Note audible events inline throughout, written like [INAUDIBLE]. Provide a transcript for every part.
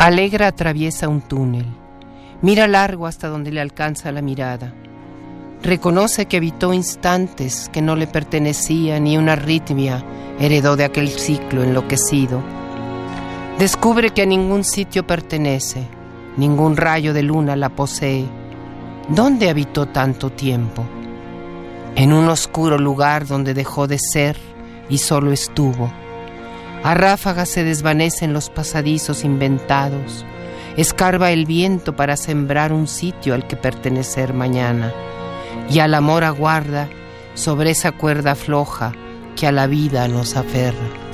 Alegra atraviesa un túnel. Mira largo hasta donde le alcanza la mirada. Reconoce que habitó instantes que no le pertenecía ni una arritmia heredó de aquel ciclo enloquecido. Descubre que a ningún sitio pertenece, ningún rayo de luna la posee. ¿Dónde habitó tanto tiempo? En un oscuro lugar donde dejó de ser y solo estuvo a ráfagas se desvanecen los pasadizos inventados. Escarba el viento para sembrar un sitio al que pertenecer mañana. Y al amor aguarda sobre esa cuerda floja que a la vida nos aferra.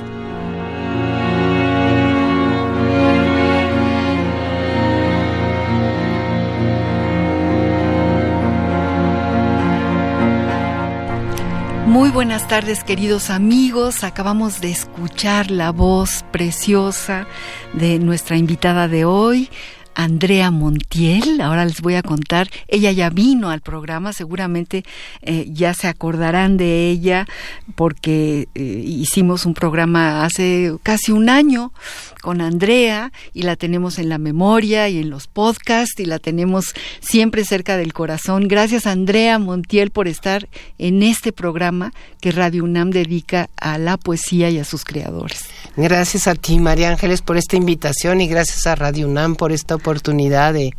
Buenas tardes queridos amigos, acabamos de escuchar la voz preciosa de nuestra invitada de hoy, Andrea Montiel. Ahora les voy a contar, ella ya vino al programa, seguramente eh, ya se acordarán de ella porque eh, hicimos un programa hace casi un año con Andrea y la tenemos en la memoria y en los podcasts y la tenemos siempre cerca del corazón. Gracias Andrea Montiel por estar en este programa que Radio UNAM dedica a la poesía y a sus creadores. Gracias a ti María Ángeles por esta invitación y gracias a Radio UNAM por esta oportunidad oportunidad de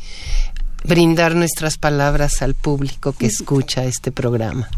brindar nuestras palabras al público que [LAUGHS] escucha este programa.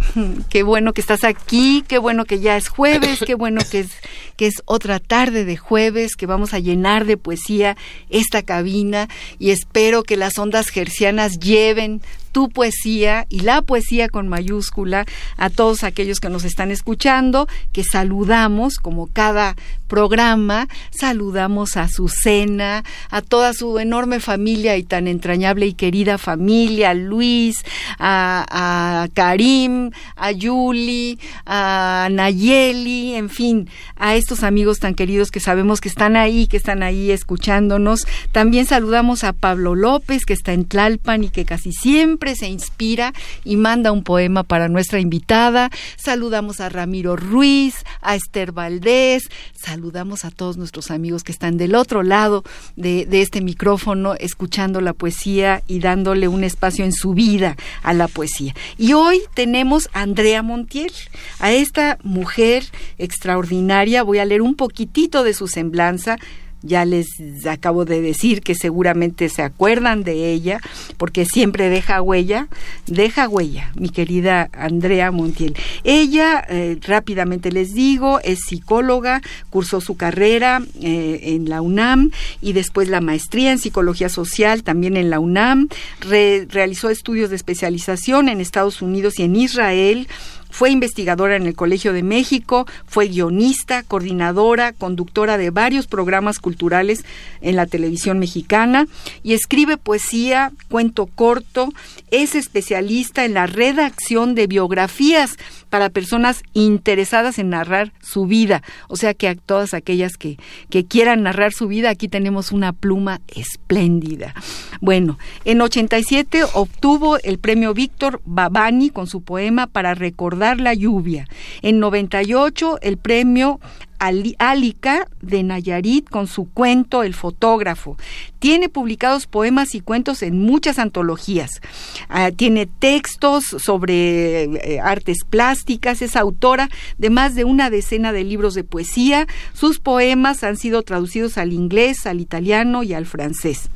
Qué bueno que estás aquí, qué bueno que ya es jueves, qué bueno que es que es otra tarde de jueves, que vamos a llenar de poesía esta cabina y espero que las ondas gercianas lleven tu poesía y la poesía con mayúscula a todos aquellos que nos están escuchando, que saludamos como cada programa, saludamos a su cena, a toda su enorme familia y tan entrañable y querida familia, Luis, a, a Karim, a Yuli, a Nayeli, en fin, a estos amigos tan queridos que sabemos que están ahí, que están ahí escuchándonos. También saludamos a Pablo López, que está en Tlalpan y que casi siempre se inspira y manda un poema para nuestra invitada. Saludamos a Ramiro Ruiz, a Esther Valdés, saludamos a todos nuestros amigos que están del otro lado de, de este micrófono, escuchando la poesía y dándole un espacio en su vida a la poesía. Y hoy tenemos a Andrea Montiel, a esta mujer extraordinaria. Voy a leer un poquitito de su semblanza ya les acabo de decir que seguramente se acuerdan de ella, porque siempre deja huella, deja huella, mi querida Andrea Montiel. Ella, eh, rápidamente les digo, es psicóloga, cursó su carrera eh, en la UNAM y después la maestría en psicología social también en la UNAM, realizó estudios de especialización en Estados Unidos y en Israel, fue investigadora en el Colegio de México, fue guionista, coordinadora, conductora de varios programas culturales en la televisión mexicana y escribe poesía, cuento corto, es especialista en la redacción de biografías para personas interesadas en narrar su vida. O sea que a todas aquellas que, que quieran narrar su vida, aquí tenemos una pluma espléndida. Bueno, en 87 obtuvo el premio Víctor Babani con su poema para recordar la lluvia. En 98 el premio Álica de Nayarit con su cuento El fotógrafo. Tiene publicados poemas y cuentos en muchas antologías. Ah, tiene textos sobre eh, artes plásticas. Es autora de más de una decena de libros de poesía. Sus poemas han sido traducidos al inglés, al italiano y al francés.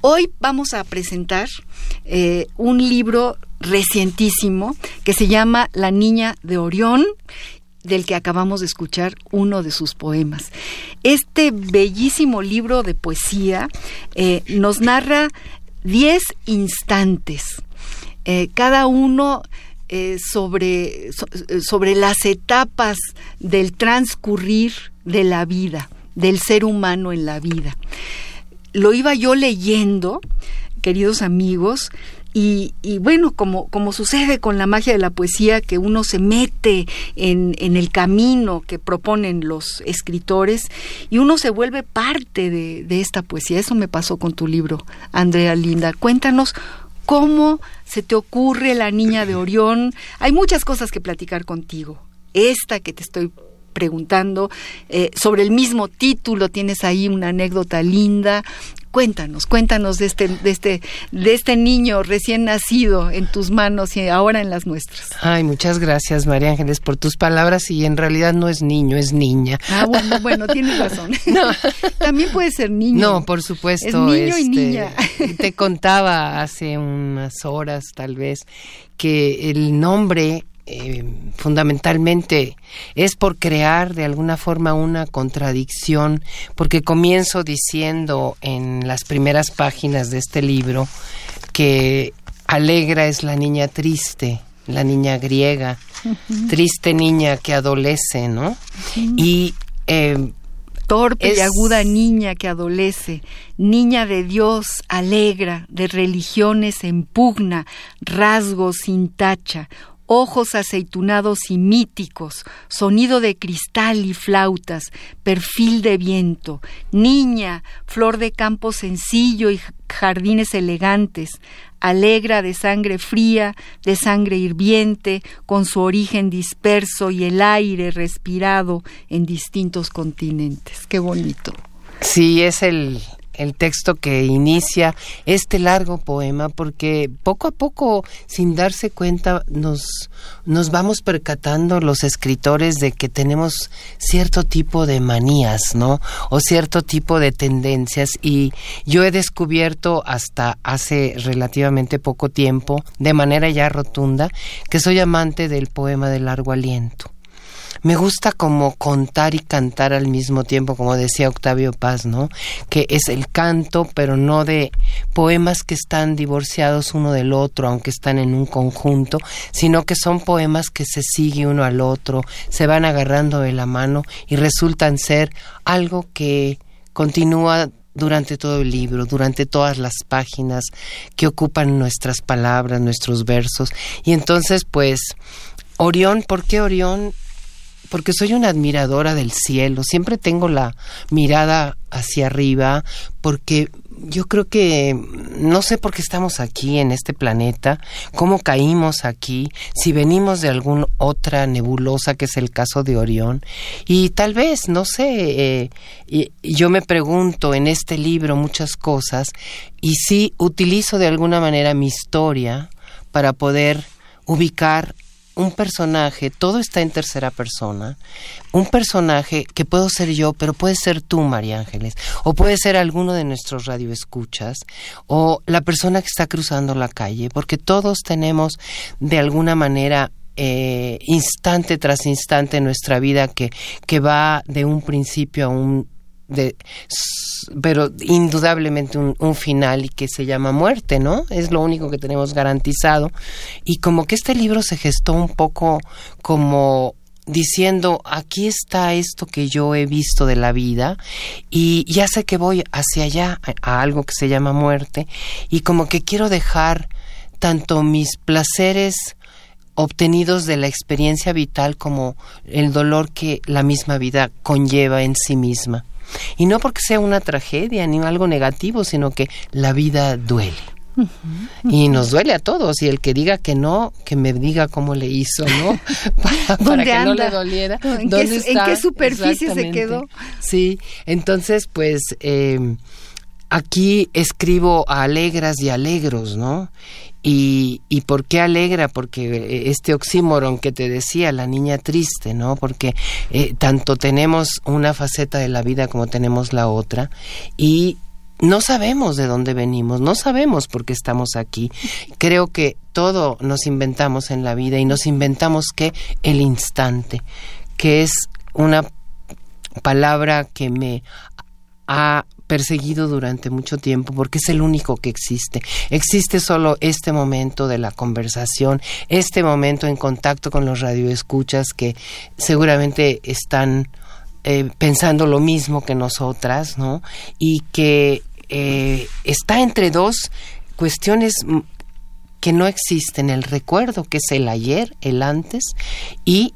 Hoy vamos a presentar eh, un libro recientísimo que se llama La Niña de Orión del que acabamos de escuchar uno de sus poemas. Este bellísimo libro de poesía eh, nos narra diez instantes, eh, cada uno eh, sobre, sobre las etapas del transcurrir de la vida, del ser humano en la vida. Lo iba yo leyendo, queridos amigos, y, bueno, como, como sucede con la magia de la poesía, que uno se mete en, en, el camino que proponen los escritores y uno se vuelve parte de, de esta poesía. Eso me pasó con tu libro, Andrea Linda. Cuéntanos cómo se te ocurre la niña de Orión. Hay muchas cosas que platicar contigo. Esta que te estoy preguntando eh, sobre el mismo título, tienes ahí una anécdota linda. Cuéntanos, cuéntanos de este, de este, de este niño recién nacido en tus manos y ahora en las nuestras. Ay, muchas gracias, María Ángeles, por tus palabras y en realidad no es niño, es niña. Ah, bueno, bueno, tienes razón. [LAUGHS] No. [LAUGHS] También puede ser niño. No, por supuesto. Es niño y este, niña. Te contaba hace unas horas, tal vez, que el nombre eh, fundamentalmente es por crear de alguna forma una contradicción, porque comienzo diciendo en las primeras páginas de este libro que Alegra es la niña triste, la niña griega, triste niña que adolece, ¿no? Y eh, torpe y aguda niña que adolece, niña de Dios, alegra, de religiones en pugna, rasgos sin tacha, ojos aceitunados y míticos, sonido de cristal y flautas, perfil de viento, niña, flor de campo sencillo y jardines elegantes, alegra de sangre fría, de sangre hirviente, con su origen disperso y el aire respirado en distintos continentes. Qué bonito. Sí, es el, el texto que inicia este largo poema porque poco a poco, sin darse cuenta, nos, nos vamos percatando los escritores de que tenemos cierto tipo de manías, ¿no? O cierto tipo de tendencias y yo he descubierto hasta hace relativamente poco tiempo, de manera ya rotunda, que soy amante del poema de largo aliento me gusta como contar y cantar al mismo tiempo, como decía Octavio Paz, ¿no? Que es el canto, pero no de poemas que están divorciados uno del otro, aunque están en un conjunto, sino que son poemas que se sigue uno al otro, se van agarrando de la mano y resultan ser algo que continúa durante todo el libro, durante todas las páginas que ocupan nuestras palabras, nuestros versos. Y entonces, pues, Orión, ¿por qué Orión? Porque soy una admiradora del cielo, siempre tengo la mirada hacia arriba, porque yo creo que no sé por qué estamos aquí en este planeta, cómo caímos aquí, si venimos de alguna otra nebulosa que es el caso de Orión, y tal vez, no sé, eh, yo me pregunto en este libro muchas cosas, y si utilizo de alguna manera mi historia para poder ubicar un personaje, todo está en tercera persona, un personaje que puedo ser yo, pero puede ser tú, María Ángeles, o puede ser alguno de nuestros radioescuchas, o la persona que está cruzando la calle, porque todos tenemos de alguna manera eh, instante tras instante en nuestra vida que, que va de un principio a un de pero indudablemente un, final y que se llama muerte, ¿no? Es lo único que tenemos garantizado. Y como que este libro se gestó un poco como diciendo, aquí está esto que yo he visto de la vida y ya sé que voy hacia allá, a algo que se llama muerte, y como que quiero dejar tanto mis placeres obtenidos de la experiencia vital como el dolor que la misma vida conlleva en sí misma. Y no porque sea una tragedia ni algo negativo, sino que la vida duele. Y nos duele a todos. Y el que diga que no, que me diga cómo le hizo, ¿no? [LAUGHS] para, que no le doliera. ¿En, ¿Dónde qué, está? ¿En qué superficie se quedó? Sí, entonces, pues. Eh, aquí escribo a alegras y alegros, ¿no? Y, y por qué alegra, porque este oxímoron que te decía, la niña triste, ¿no? Porque eh, tanto tenemos una faceta de la vida como tenemos la otra y no sabemos de dónde venimos, no sabemos por qué estamos aquí. Creo que todo nos inventamos en la vida y nos inventamos que el instante, que es una palabra que me ha perseguido durante mucho tiempo porque es el único que existe. Existe solo este momento de la conversación, este momento en contacto con los radioescuchas que seguramente están eh, pensando lo mismo que nosotras, ¿no? Y que eh, está entre dos cuestiones que no existen, el recuerdo, que es el ayer, el antes, y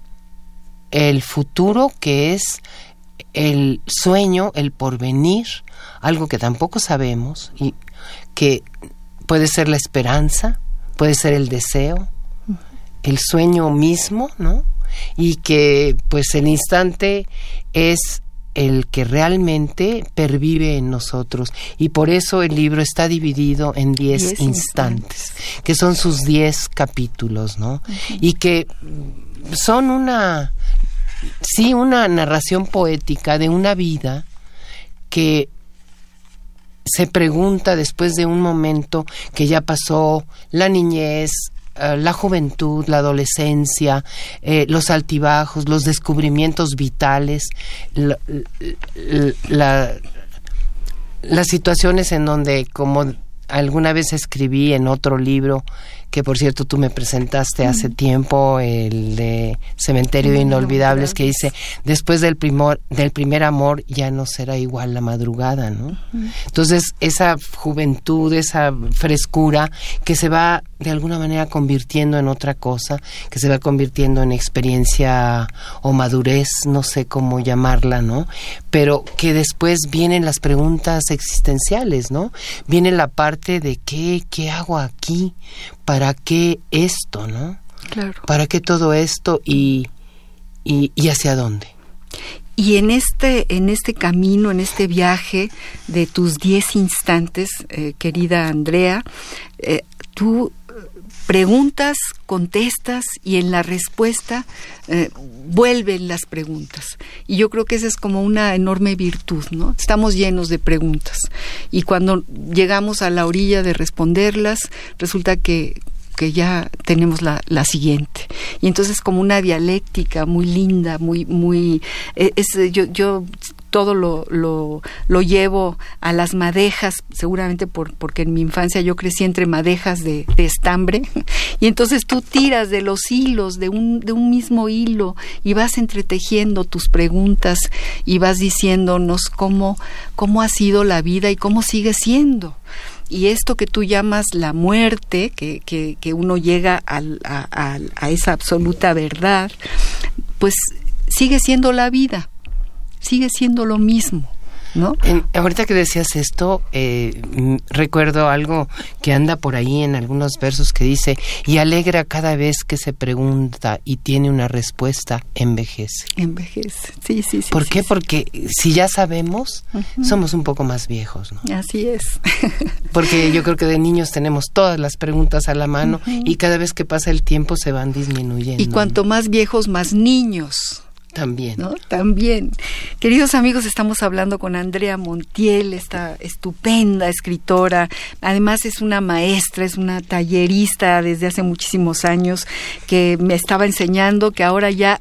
el futuro, que es el sueño, el porvenir, algo que tampoco sabemos y que puede ser la esperanza, puede ser el deseo, el sueño mismo, ¿no? Y que pues el instante es el que realmente pervive en nosotros y por eso el libro está dividido en 10 instantes, que son sus 10 capítulos, ¿no? Y que son una sí una narración poética de una vida que se pregunta después de un momento que ya pasó la niñez, eh, la juventud, la adolescencia, eh, los altibajos, los descubrimientos vitales, las situaciones en donde, como alguna vez escribí en otro libro, que por cierto tú me presentaste hace tiempo, el de Cementerio de Inolvidables, que dice, después del, primor, del primer amor ya no será igual la madrugada, ¿no? Entonces, esa juventud, esa frescura que se va de alguna manera convirtiendo en otra cosa, que se va convirtiendo en experiencia o madurez, no sé cómo llamarla, ¿no? Pero que después vienen las preguntas existenciales, ¿no? Viene la parte de qué, qué hago aquí, para qué esto, ¿no? Claro. ¿Para qué todo esto y, y, y hacia dónde? Y en este, en este camino, en este viaje de tus diez instantes, eh, querida Andrea, eh, tú preguntas, contestas y en la respuesta eh, vuelven las preguntas. Y yo creo que esa es como una enorme virtud, ¿no? Estamos llenos de preguntas. Y cuando llegamos a la orilla de responderlas, resulta que, que ya tenemos la, la, siguiente. Y entonces como una dialéctica muy linda, muy, muy, eh, es, yo, yo todo lo, lo, llevo a las madejas, seguramente por, porque en mi infancia yo crecí entre madejas de, estambre, [LAUGHS] y entonces tú tiras de los hilos, de un, de un mismo hilo, y vas entretejiendo tus preguntas y vas diciéndonos cómo, cómo ha sido la vida y cómo sigue siendo. Y esto que tú llamas la muerte, que, que, que uno llega a, a, a, esa absoluta verdad, pues sigue siendo la vida sigue siendo lo mismo. ¿No? ahorita que decías esto, eh, recuerdo algo que anda por ahí en algunos versos que dice, y alegra cada vez que se pregunta y tiene una respuesta, envejece. Envejece, sí, sí, sí. ¿Por qué? Porque si ya sabemos, somos un poco más viejos, ¿no? Así es. [LAUGHS] Porque yo creo que de niños tenemos todas las preguntas a la mano y cada vez que pasa el tiempo se van disminuyendo. Y cuanto más viejos, más niños. También. ¿no? También. Queridos amigos, estamos hablando con Andrea Montiel, esta estupenda escritora. Además es una maestra, es una tallerista desde hace muchísimos años que me estaba enseñando que ahora ya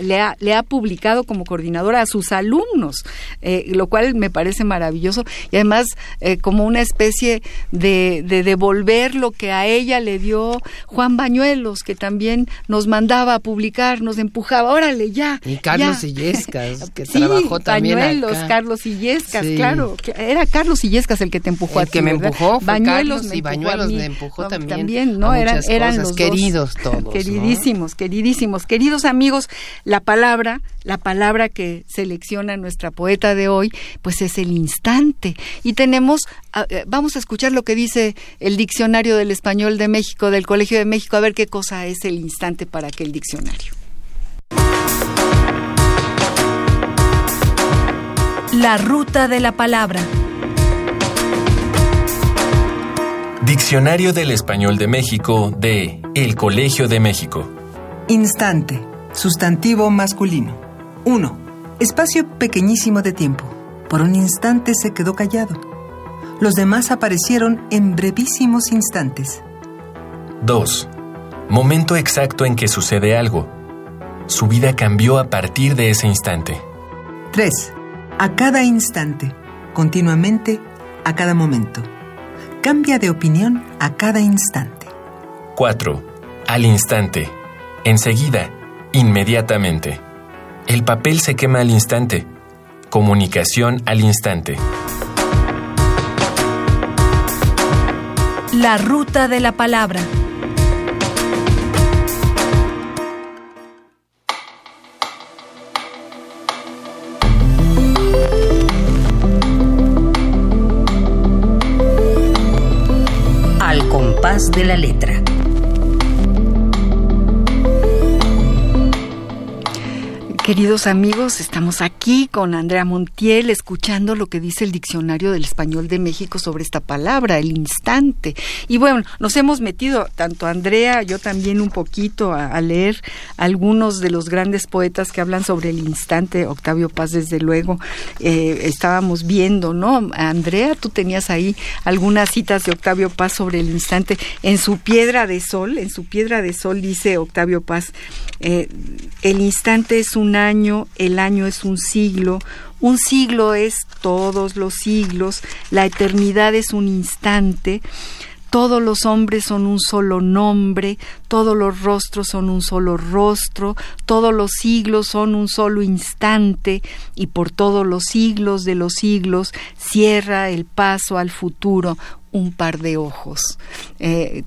le, ha, le, ha, publicado como coordinadora a sus alumnos, eh, lo cual me parece maravilloso y además eh, como una especie de, de, devolver lo que a ella le dio Juan Bañuelos, que también nos mandaba a publicar, nos empujaba, órale, ya. Y Carlos Illescas, [LAUGHS] que trabajó también Bañuelos, Carlos Illescas, claro, era Carlos Illescas el que te empujó el a ti, que me empujó fue Bañuelos Carlos y Bañuelos me empujó también. También, ¿no? Eran, eran los queridos todos. Queridísimos, queridísimos, queridos amigos, la palabra, la palabra que selecciona nuestra poeta de hoy, pues es el instante. Y tenemos, eh, vamos a escuchar lo que dice el diccionario del español de México, del Colegio de México, a ver qué cosa es el instante para aquel diccionario. La ruta de la palabra. Diccionario del Español de México de El Colegio de México. Instante. Sustantivo masculino. 1. Espacio pequeñísimo de tiempo. Por un instante se quedó callado. Los demás aparecieron en brevísimos instantes. 2. Momento exacto en que sucede algo. Su vida cambió a partir de ese instante. 3. A cada instante. Continuamente. A cada momento. Cambia de opinión a cada instante. 4. Al instante. Enseguida. Inmediatamente. El papel se quema al instante. Comunicación al instante. La ruta de la palabra. de la letra. Queridos amigos, estamos aquí con Andrea Montiel escuchando lo que dice el Diccionario del Español de México sobre esta palabra, el instante. Y bueno, nos hemos metido, tanto Andrea, yo también un poquito, a, leer algunos de los grandes poetas que hablan sobre el instante. Octavio Paz, desde luego, eh, estábamos viendo, ¿no? Andrea, tú tenías ahí algunas citas de Octavio Paz sobre el instante. En su piedra de sol, en su piedra de sol dice Octavio Paz, eh, el instante es un año, el año es un siglo, un siglo es todos los siglos, la eternidad es un instante, todos los hombres son un solo nombre, todos los rostros son un solo rostro, todos los siglos son un solo instante, y por todos los siglos de los siglos cierra el paso al futuro un par de ojos. Eh,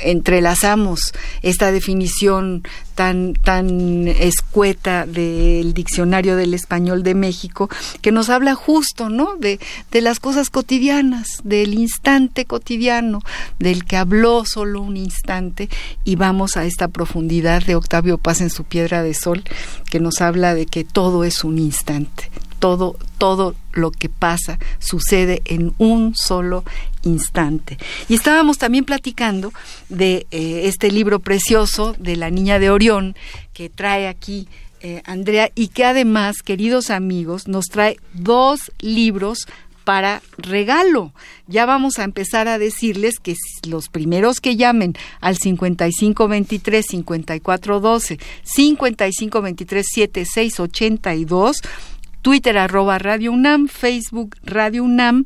entrelazamos esta definición tan, tan escueta del diccionario del español de México, que nos habla justo, ¿no? De, de las cosas cotidianas, del instante cotidiano, del que habló solo un instante, y vamos a esta profundidad de Octavio Paz en su Piedra de Sol, que nos habla de que todo es un instante, todo, todo lo que pasa sucede en un solo instante. Y estábamos también platicando de eh, este libro precioso de la Niña de Orión que trae aquí eh, Andrea y que además, queridos amigos, nos trae dos libros para regalo. Ya vamos a empezar a decirles que los primeros que llamen al 5523 5412 5523 7682 Twitter arroba Radio UNAM, Facebook Radio UNAM,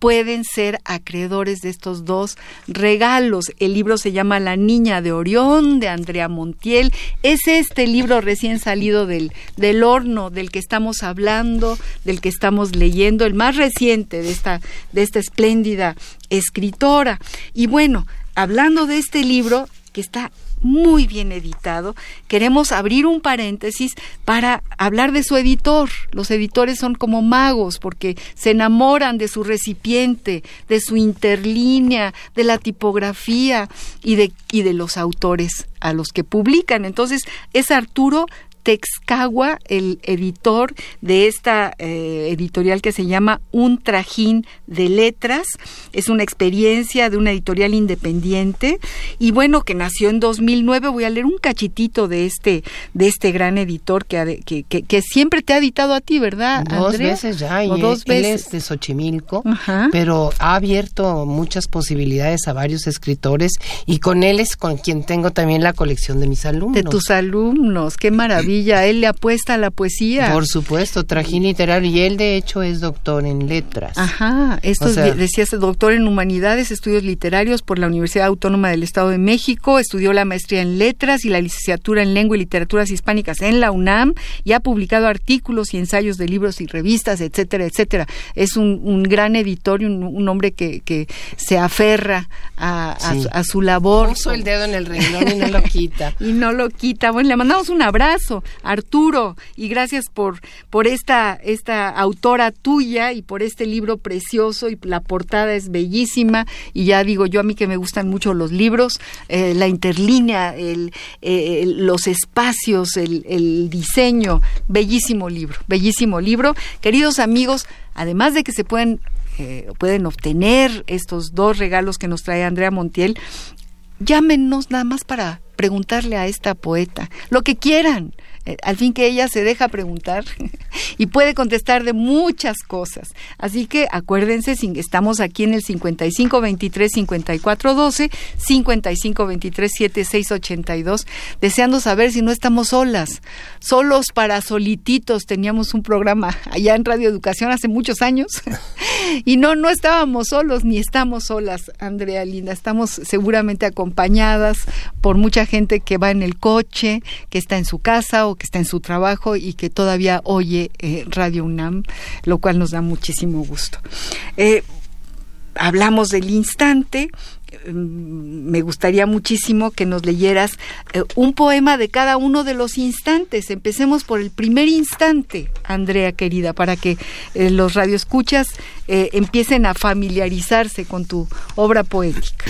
pueden ser acreedores de estos dos regalos. El libro se llama La Niña de Orión, de Andrea Montiel. Es este libro recién salido del, del horno del que estamos hablando, del que estamos leyendo, el más reciente de esta, de esta espléndida escritora. Y bueno, hablando de este libro, que está muy bien editado. Queremos abrir un paréntesis para hablar de su editor. Los editores son como magos porque se enamoran de su recipiente, de su interlínea, de la tipografía y de, y de los autores a los que publican. Entonces es Arturo Texcagua, el editor de esta eh, editorial que se llama Un Trajín de Letras. Es una experiencia de una editorial independiente y bueno, que nació en 2009. Voy a leer un cachitito de este, de este gran editor que, que, que, siempre te ha editado a ti, ¿verdad? Dos veces ya, y dos él, veces. es de Xochimilco, pero ha abierto muchas posibilidades a varios escritores y con él es con quien tengo también la colección de mis alumnos. De tus alumnos, qué maravilla maravilla. Él le apuesta a la poesía. Por supuesto, trajín literario. Y él, de hecho, es doctor en letras. Ajá. Esto O sea- decías doctor en humanidades, estudios literarios por la Universidad Autónoma del Estado de México. Estudió la maestría en letras y la licenciatura en lengua y literaturas hispánicas en la UNAM y ha publicado artículos y ensayos de libros y revistas, etcétera, etcétera. Es un, un gran editor y un, un hombre que, que se aferra a, a Sí. su- a su labor. Puso el dedo en el renglón y no lo quita. [LAUGHS] y no lo quita. Bueno, le mandamos un abrazo, Arturo, y gracias por, por esta, esta autora tuya y por este libro precioso y la portada es bellísima y ya digo yo a mí que me gustan mucho los libros, eh, la interlínea, el, eh, el- los espacios, el, el diseño, bellísimo libro, bellísimo libro. Queridos amigos, además de que se pueden eh, pueden obtener estos dos regalos que nos trae Andrea Montiel, llámenos nada más para preguntarle a esta poeta lo que quieran. Eh, al fin que ella se deja preguntar [LAUGHS] y puede contestar de muchas cosas. Así que acuérdense, estamos aquí en el 55 23 54 12, 55 23 76 82, deseando saber si no estamos solas, solos para solititos. Teníamos un programa allá en Radio Educación hace muchos años [LAUGHS] y no, no estábamos solos ni estamos solas, Andrea Linda. Estamos seguramente acompañadas por mucha gente que va en el coche, que está en su casa o que está en su trabajo y que todavía oye eh, Radio UNAM, lo cual nos da muchísimo gusto. Eh, hablamos del instante. mm, Me gustaría muchísimo que nos leyeras eh, un poema de cada uno de los instantes. Empecemos por el primer instante, Andrea querida, para que los radioescuchas empiecen a familiarizarse con tu obra poética.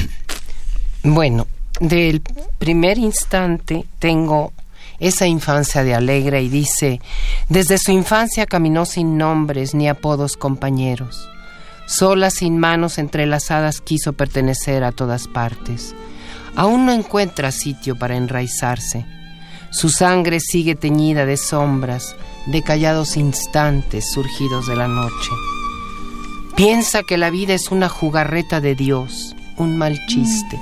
Bueno, del primer instante tengo esa infancia de alegre y dice, desde su infancia caminó sin nombres ni apodos compañeros. Sola, sin manos entrelazadas, quiso pertenecer a todas partes. Aún no encuentra sitio para enraizarse. Su sangre sigue teñida de sombras, de callados instantes surgidos de la noche. Piensa que la vida es una jugarreta de Dios, un mal chiste,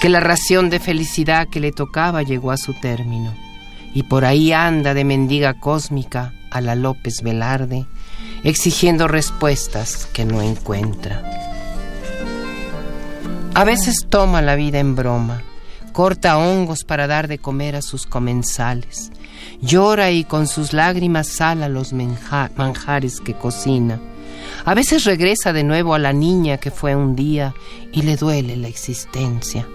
que la ración de felicidad que le tocaba llegó a su término, y por ahí anda de mendiga cósmica a la López Velarde, exigiendo respuestas que no encuentra. A veces toma la vida en broma, corta hongos para dar de comer a sus comensales, llora y con sus lágrimas sala los manjares que cocina. A veces regresa de nuevo a la niña que fue un día y le duele la existencia.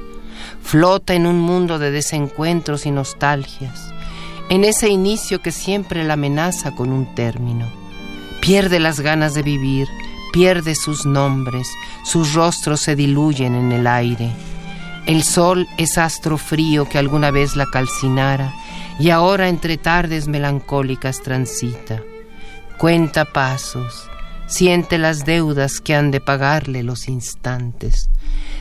Flota en un mundo de desencuentros y nostalgias, en ese inicio que siempre la amenaza con un término. Pierde las ganas de vivir, pierde sus nombres, sus rostros se diluyen en el aire. El sol es astro frío que alguna vez la calcinara y ahora entre tardes melancólicas transita. Cuenta pasos, siente las deudas que han de pagarle los instantes.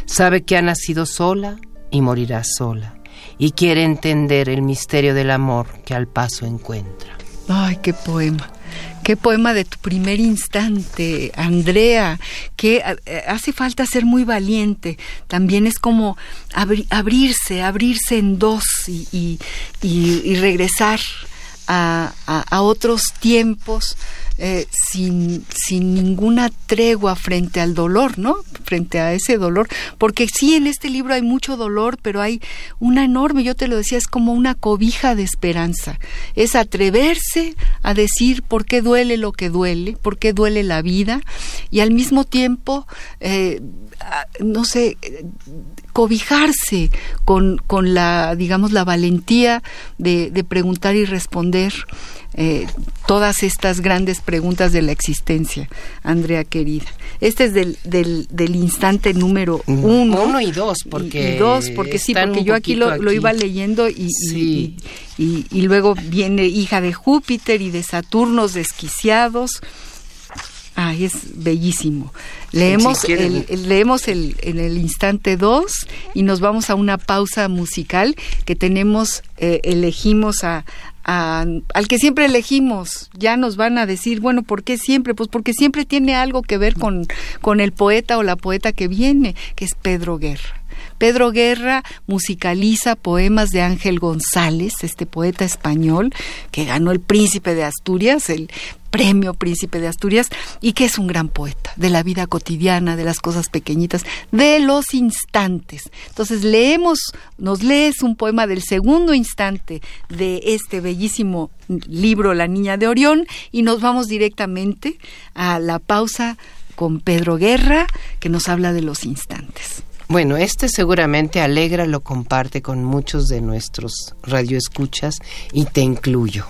Sabe que ha nacido sola y morirá sola y quiere entender el misterio del amor que al paso encuentra. Ay, qué poema. Qué poema de tu primer instante, Andrea, que eh, hace falta ser muy valiente. También es como abri- abrirse, abrirse en dos y, y- y- y regresar a, a- a otros tiempos eh, sin, sin ninguna tregua frente al dolor, ¿no? Frente a ese dolor. Porque sí, en este libro hay mucho dolor, pero hay una enorme, yo te lo decía, es como una cobija de esperanza. Es atreverse a decir por qué duele lo que duele, por qué duele la vida, y al mismo tiempo, eh, no sé, cobijarse con, con la, digamos, la valentía de, de preguntar y responder eh, todas estas grandes preguntas de la existencia, Andrea querida. Este es del, del, del instante número uno. Uno y dos, porque Y, y dos, porque sí, porque yo aquí lo, lo iba leyendo y, y- Sí. y, y- y luego viene hija de Júpiter y de Saturnos desquiciados. Ay, es bellísimo. Leemos, el, el- leemos el, en el instante 2 y nos vamos a una pausa musical que tenemos, eh, elegimos a, a- al que siempre elegimos. Ya nos van a decir, bueno, ¿por qué siempre? Pues porque siempre tiene algo que ver con, con el poeta o la poeta que viene, que es Pedro Guerra. Pedro Guerra musicaliza poemas de Ángel González, este poeta español que ganó el Príncipe de Asturias, el premio Príncipe de Asturias, y que es un gran poeta de la vida cotidiana, de las cosas pequeñitas, de los instantes. Entonces leemos, nos lees un poema del segundo instante de este bellísimo libro La Niña de Orión y nos vamos directamente a la pausa con Pedro Guerra, que nos habla de los instantes. Bueno, este seguramente Alegra lo comparte con muchos de nuestros radioescuchas y te incluyo.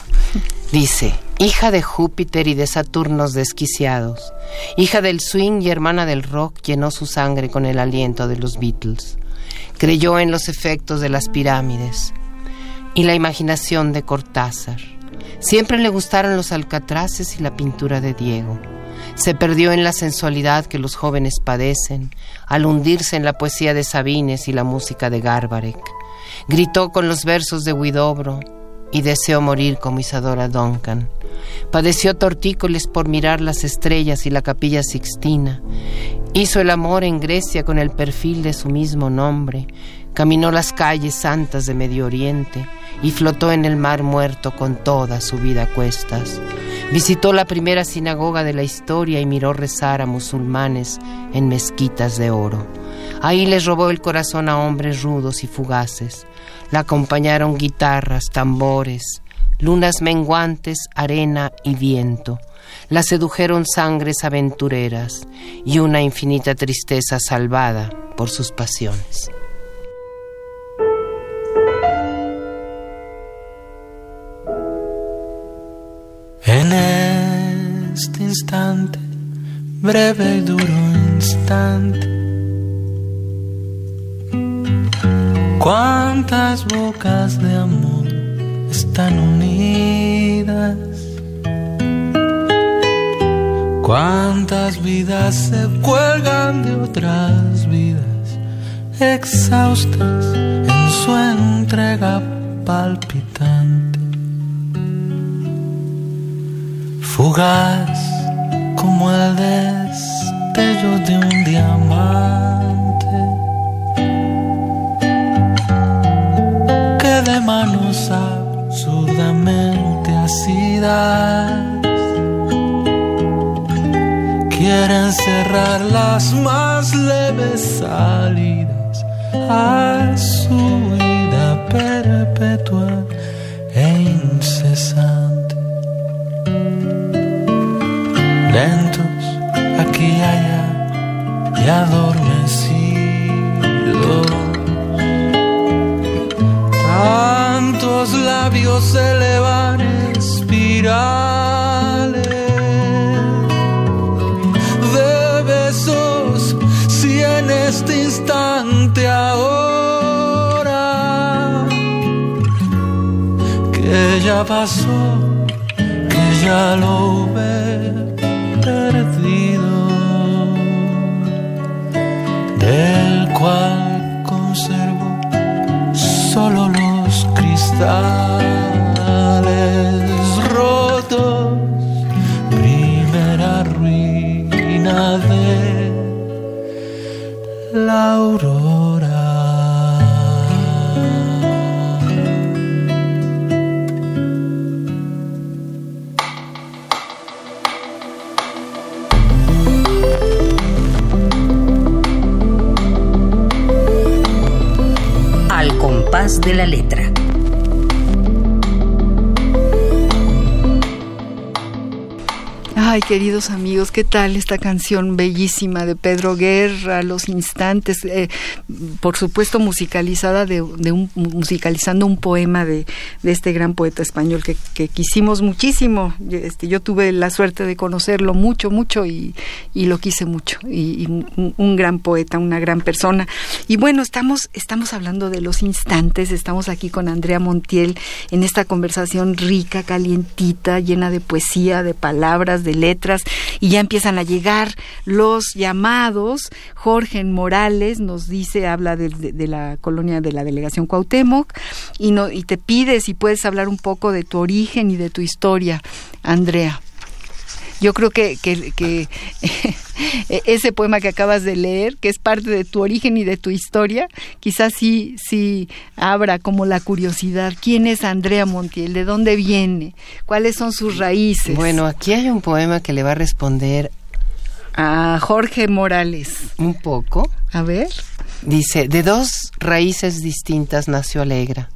Dice, hija de Júpiter y de Saturnos desquiciados, hija del swing y hermana del rock, llenó su sangre con el aliento de los Beatles. Creyó en los efectos de las pirámides y la imaginación de Cortázar. Siempre le gustaron los alcatraces y la pintura de Diego. Se perdió en la sensualidad que los jóvenes padecen al hundirse en la poesía de Sabines y la música de Garbarek. Gritó con los versos de Huidobro y deseó morir como Isadora Duncan. Padeció tortícolis por mirar las estrellas y la capilla sixtina. Hizo el amor en Grecia con el perfil de su mismo nombre. Caminó las calles santas de Medio Oriente y flotó en el mar muerto con toda su vida a cuestas. Visitó la primera sinagoga de la historia y miró rezar a musulmanes en mezquitas de oro. Ahí les robó el corazón a hombres rudos y fugaces. La acompañaron guitarras, tambores, lunas menguantes, arena y viento. La sedujeron sangres aventureras y una infinita tristeza salvada por sus pasiones. Este instante, breve y duro instante, cuántas bocas de amor están unidas, cuántas vidas se cuelgan de otras vidas, exhaustas en su entrega palpitante fugaz como el destello de un diamante que de manos absurdamente asidas quieren cerrar las más leves salidas a su vida perpetua e incesante. Lentos aquí y allá y adormecidos. Tantos labios se elevan espirales de besos, si en este instante ahora que ya pasó, que ya lo queridos amigos, ¿qué tal esta canción bellísima de Pedro Guerra, Los Instantes? Eh, por supuesto, musicalizada de, un, musicalizando un poema de, este gran poeta español que, quisimos muchísimo. Este, yo tuve la suerte de conocerlo mucho, mucho y, lo quise mucho. Y, un, gran poeta, una gran persona. Y bueno, estamos, estamos hablando de los instantes. Estamos aquí con Andrea Montiel en esta conversación rica, calientita, llena de poesía, de palabras, de letras y ya empiezan a llegar los llamados. Jorge Morales nos dice, habla de, la colonia de la delegación Cuauhtémoc y, no, y te pide si puedes hablar un poco de tu origen y de tu historia, Andrea. Yo creo que, que, que [LAUGHS] ese poema que acabas de leer, que es parte de tu origen y de tu historia, quizás sí, sí abra como la curiosidad. ¿Quién es Andrea Montiel? ¿De dónde viene? ¿Cuáles son sus raíces? Bueno, aquí hay un poema que le va a responder a Jorge Morales. Un poco. A ver. Dice, de dos raíces distintas nació Alegra.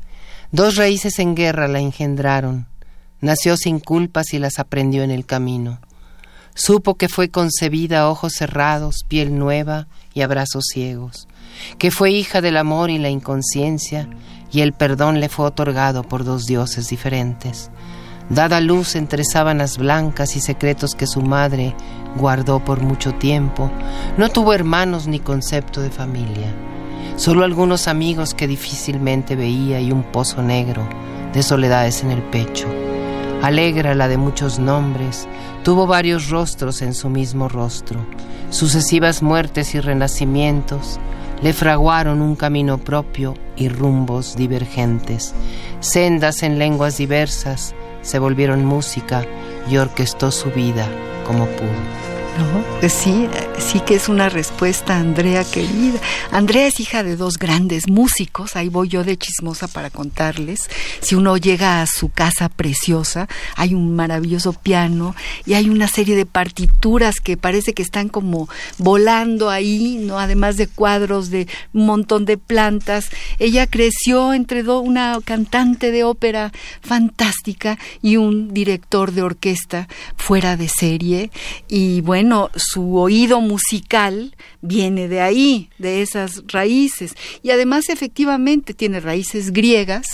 Dos raíces en guerra la engendraron. Nació sin culpas y las aprendió en el camino. Supo que fue concebida a ojos cerrados, piel nueva y abrazos ciegos, que fue hija del amor y la inconsciencia, y el perdón le fue otorgado por dos dioses diferentes. Dada luz entre sábanas blancas y secretos que su madre guardó por mucho tiempo, no tuvo hermanos ni concepto de familia, solo algunos amigos que difícilmente veía y un pozo negro de soledades en el pecho. Alegra la de muchos nombres, tuvo varios rostros en su mismo rostro. Sucesivas muertes y renacimientos le fraguaron un camino propio y rumbos divergentes. Sendas en lenguas diversas se volvieron música y orquestó su vida como pudo. ¿No? Sí, sí que es una respuesta, Andrea querida. Andrea es hija de dos grandes músicos, ahí voy yo de chismosa para contarles. Si uno llega a su casa preciosa, hay un maravilloso piano y hay una serie de partituras que parece que están como volando ahí, ¿no? Además de cuadros de un montón de plantas. Ella creció entre una cantante de ópera fantástica y un director de orquesta fuera de serie y bueno, bueno, su oído musical viene de ahí, de esas raíces. Y además efectivamente tiene raíces griegas.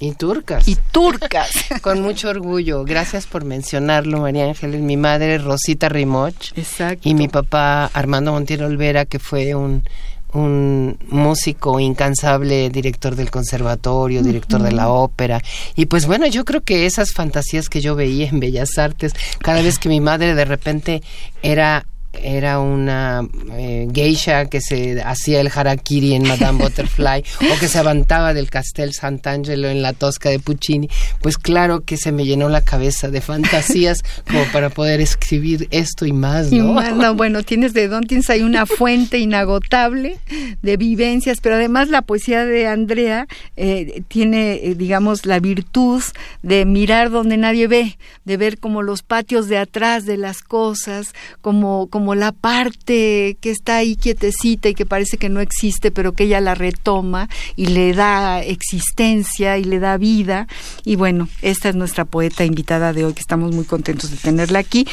Y turcas. Y turcas. [LAUGHS] Con mucho orgullo. Gracias por mencionarlo, María Ángeles. Mi madre, Rosita Rimoch. Exacto. Y mi papá, Armando Montiel Olvera, que fue un un músico incansable, director del conservatorio, director de la ópera. Y pues bueno, yo creo que esas fantasías que yo veía en Bellas Artes, cada vez que mi madre de repente era era una eh, geisha que se hacía el harakiri en Madame [LAUGHS] Butterfly o que se avantaba del Castel Sant'Angelo en la Tosca de Puccini, pues claro que se me llenó la cabeza de fantasías [LAUGHS] como para poder escribir esto y más, ¿no? bueno, tienes de Don tienes ahí una fuente inagotable de vivencias, pero además la poesía de Andrea eh, tiene, eh, digamos, la virtud de mirar donde nadie ve, de ver como los patios de atrás de las cosas, como como la parte que está ahí quietecita y que parece que no existe, pero que ella la retoma y le da existencia y le da vida. Y bueno, esta es nuestra poeta invitada de hoy, que estamos muy contentos de tenerla aquí.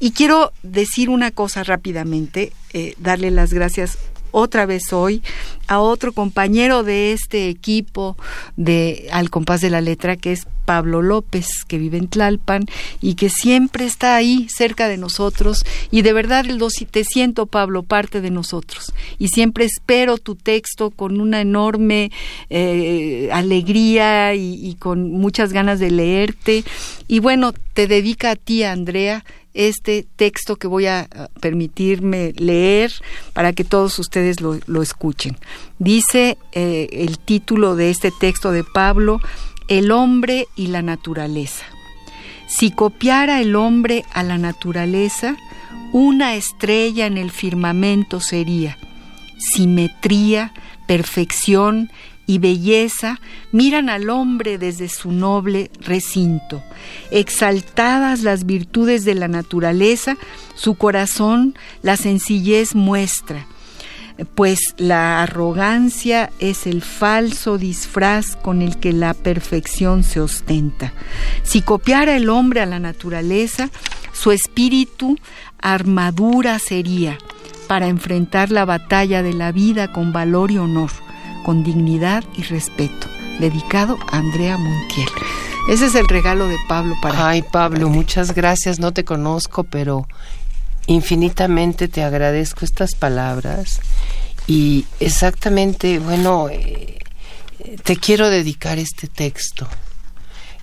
Y quiero decir una cosa rápidamente, eh, darle las gracias otra vez hoy a otro compañero de este equipo de Al compás de la letra que es Pablo López, que vive en Tlalpan y que siempre está ahí cerca de nosotros. Y de verdad te siento Pablo parte de nosotros. Y siempre espero tu texto con una enorme eh, alegría y, y con muchas ganas de leerte. Y bueno te dedica a ti Andrea este texto que voy a permitirme leer para que todos ustedes lo, escuchen. Dice eh, el título de este texto de Pablo, El hombre y la naturaleza. Si copiara el hombre a la naturaleza, una estrella en el firmamento sería. Simetría, perfección y belleza miran al hombre desde su noble recinto. Exaltadas las virtudes de la naturaleza, su corazón la sencillez muestra, pues la arrogancia es el falso disfraz con el que la perfección se ostenta. Si copiara el hombre a la naturaleza, su espíritu armadura sería para enfrentar la batalla de la vida con valor y honor con dignidad y respeto. Dedicado a Andrea Montiel. Ese es el regalo de Pablo para Ay, Pablo, muchas gracias. No te conozco, pero infinitamente te agradezco estas palabras. Y exactamente, bueno, eh, te quiero dedicar este texto.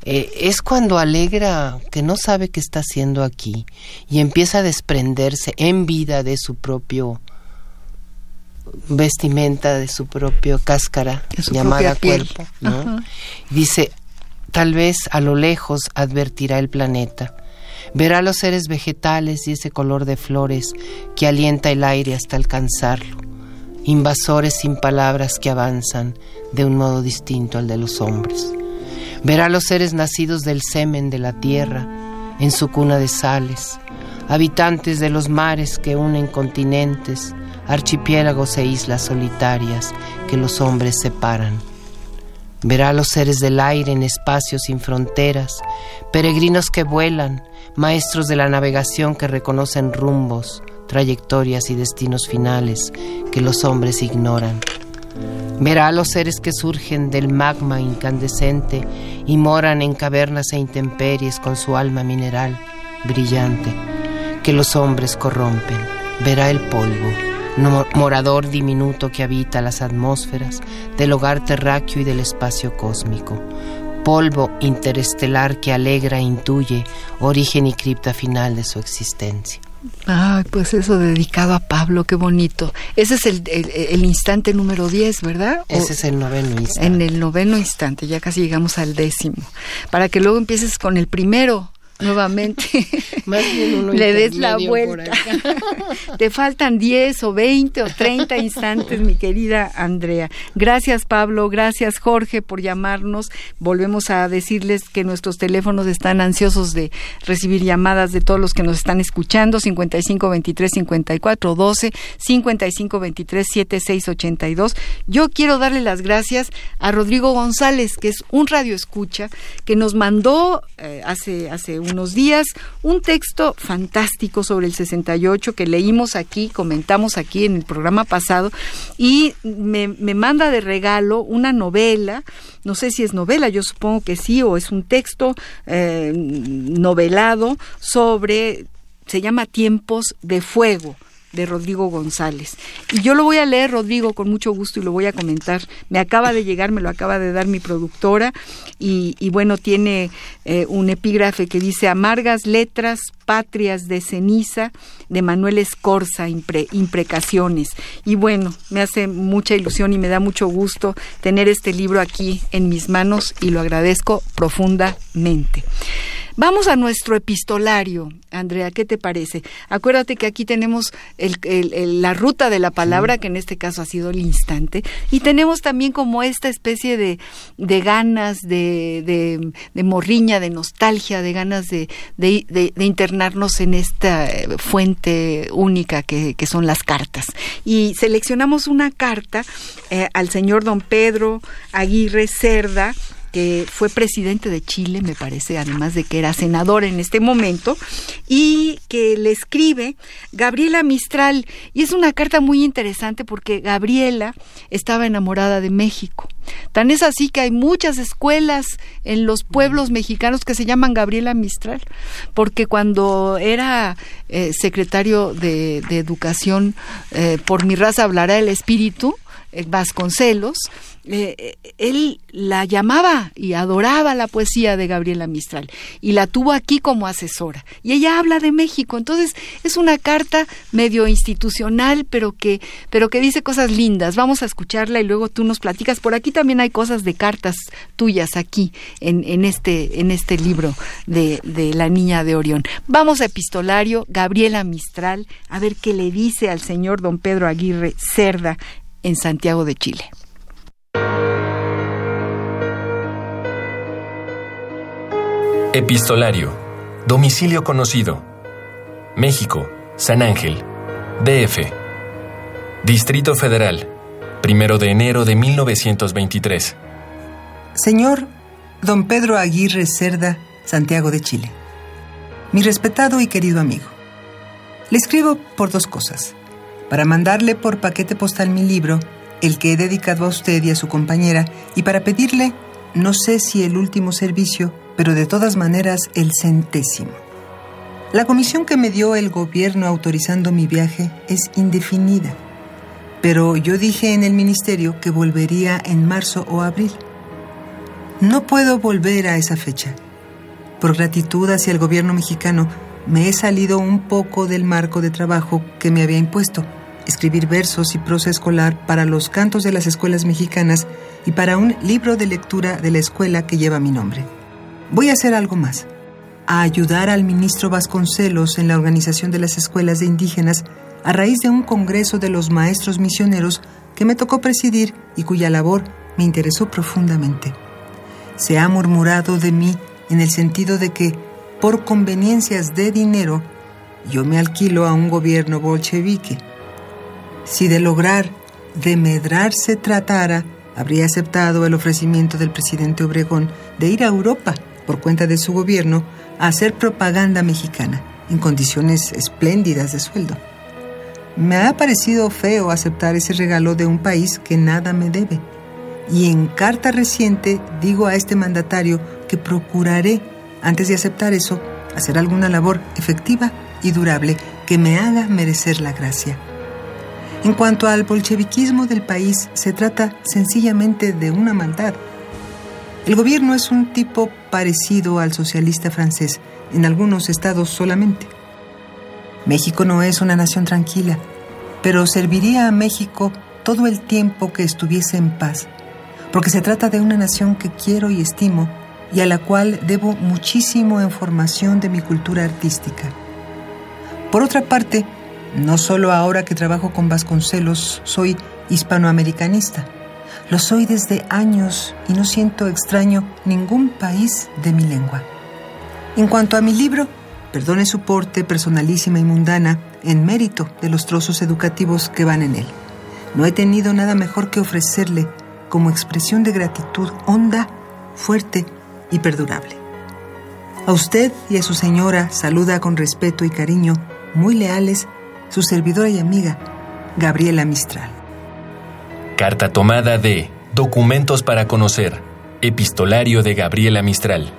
Eh, es cuando alegra que no sabe qué está haciendo aquí y empieza a desprenderse en vida de su propio vestimenta de su propio cáscara llamada cuerpo. Dice, tal vez a lo lejos advertirá el planeta, Verá los seres vegetales y ese color de flores que alienta el aire hasta alcanzarlo. Invasores sin palabras que avanzan de un modo distinto al de los hombres. Verá los seres nacidos del semen de la tierra en su cuna de sales, habitantes de los mares que unen continentes, archipiélagos e islas solitarias que los hombres separan. Verá los seres del aire en espacios sin fronteras, peregrinos que vuelan, maestros de la navegación que reconocen rumbos, trayectorias y destinos finales que los hombres ignoran. Verá a los seres que surgen del magma incandescente y moran en cavernas e intemperies con su alma mineral brillante, que los hombres corrompen. Verá el polvo, morador diminuto que habita las atmósferas del hogar terráqueo y del espacio cósmico. Polvo interestelar que alegra e intuye origen y cripta final de su existencia. Ay, pues eso dedicado a Pablo, qué bonito. Ese es el, instante número 10, ¿verdad? Ese es el noveno instante. En el noveno instante, ya casi llegamos al décimo. Para que luego empieces con el primero, nuevamente [LAUGHS] le des la vuelta. [LAUGHS] Te faltan 10 o 20 o 30 instantes, mi querida Andrea. Gracias, Pablo. Gracias, Jorge, por llamarnos. Volvemos a decirles que nuestros teléfonos están ansiosos de recibir llamadas de todos los que nos están escuchando. 55 23 54 12, 55 23 76 82. Yo quiero darle las gracias a Rodrigo González, que es un radio escucha, que nos mandó eh, hace, hace un unos días un texto fantástico sobre el 68 que leímos aquí, comentamos aquí en el programa pasado y me, manda de regalo una novela, no sé si es novela, yo supongo que sí, o es un texto eh, novelado sobre, se llama Tiempos de Fuego de Rodrigo González. Y yo lo voy a leer, Rodrigo, con mucho gusto y lo voy a comentar. Me acaba de llegar, me lo acaba de dar mi productora y, bueno, tiene eh, un epígrafe que dice Amargas letras, patrias de ceniza, de Manuel Escorza, imprecaciones. Y bueno, me hace mucha ilusión y me da mucho gusto tener este libro aquí en mis manos y lo agradezco profundamente. Vamos a nuestro epistolario, Andrea, ¿qué te parece? Acuérdate que aquí tenemos la ruta de la palabra, que en este caso ha sido el instante, y tenemos también como esta especie de, ganas, de, morriña, de nostalgia, de ganas de, internarnos en esta eh, fuente única que, son las cartas. Y seleccionamos una carta eh, al señor don Pedro Aguirre Cerda, que fue presidente de Chile, me parece, además de que era senador en este momento, y que le escribe Gabriela Mistral. Y es una carta muy interesante porque Gabriela estaba enamorada de México. Tan es así que hay muchas escuelas en los pueblos mexicanos que se llaman Gabriela Mistral, porque cuando era eh, secretario de, Educación, eh, por mi raza hablará el espíritu, Vasconcelos, eh, él la llamaba y adoraba la poesía de Gabriela Mistral y la tuvo aquí como asesora. Y ella habla de México, entonces es una carta medio institucional, pero que, pero que dice cosas lindas. Vamos a escucharla y luego tú nos platicas. Por aquí también hay cosas de cartas tuyas aquí en, en este, en este libro de, de La Niña de Orión. Vamos a epistolario, Gabriela Mistral, a ver qué le dice al señor don Pedro Aguirre Cerda en Santiago de Chile. Epistolario. Domicilio conocido. México, San Ángel, DF. Distrito Federal, primero de enero de 1923. Señor Don Pedro Aguirre Cerda, Santiago de Chile. Mi respetado y querido amigo. Le escribo por dos cosas. Para mandarle por paquete postal mi libro, el que he dedicado a usted y a su compañera, y para pedirle, no sé si el último servicio, pero de todas maneras el centésimo. La comisión que me dio el gobierno autorizando mi viaje es indefinida, pero yo dije en el ministerio que volvería en marzo o abril. No puedo volver a esa fecha. Por gratitud hacia el gobierno mexicano, me he salido un poco del marco de trabajo que me había impuesto, escribir versos y prosa escolar para los cantos de las escuelas mexicanas y para un libro de lectura de la escuela que lleva mi nombre. Voy a hacer algo más. a ayudar al ministro Vasconcelos en la organización de las escuelas de indígenas a raíz de un congreso de los maestros misioneros que me tocó presidir y cuya labor me interesó profundamente. Se ha murmurado de mí en el sentido de que, por conveniencias de dinero, yo me alquilo a un gobierno bolchevique. Si de lograr demedrar se tratara, habría aceptado el ofrecimiento del presidente Obregón de ir a Europa por cuenta de su gobierno a hacer propaganda mexicana en condiciones espléndidas de sueldo. Me ha parecido feo aceptar ese regalo de un país que nada me debe. Y en carta reciente digo a este mandatario que procuraré, antes de aceptar eso, hacer alguna labor efectiva y durable que me haga merecer la gracia. En cuanto al bolcheviquismo del país, se trata sencillamente de una maldad. El gobierno es un tipo parecido al socialista francés, en algunos estados solamente. México no es una nación tranquila, pero serviría a México todo el tiempo que estuviese en paz, porque se trata de una nación que quiero y estimo y a la cual debo muchísimo en formación de mi cultura artística. Por otra parte, no solo ahora que trabajo con Vasconcelos soy hispanoamericanista, lo soy desde años y no siento extraño ningún país de mi lengua. En cuanto a mi libro, perdone su porte personalísima y mundana en mérito de los trozos educativos que van en él. No he tenido nada mejor que ofrecerle como expresión de gratitud honda, fuerte y perdurable. A usted y a su señora saluda con respeto y cariño, muy leales, su servidora y amiga, Gabriela Mistral. Carta tomada de Documentos para conocer. Epistolario de Gabriela Mistral.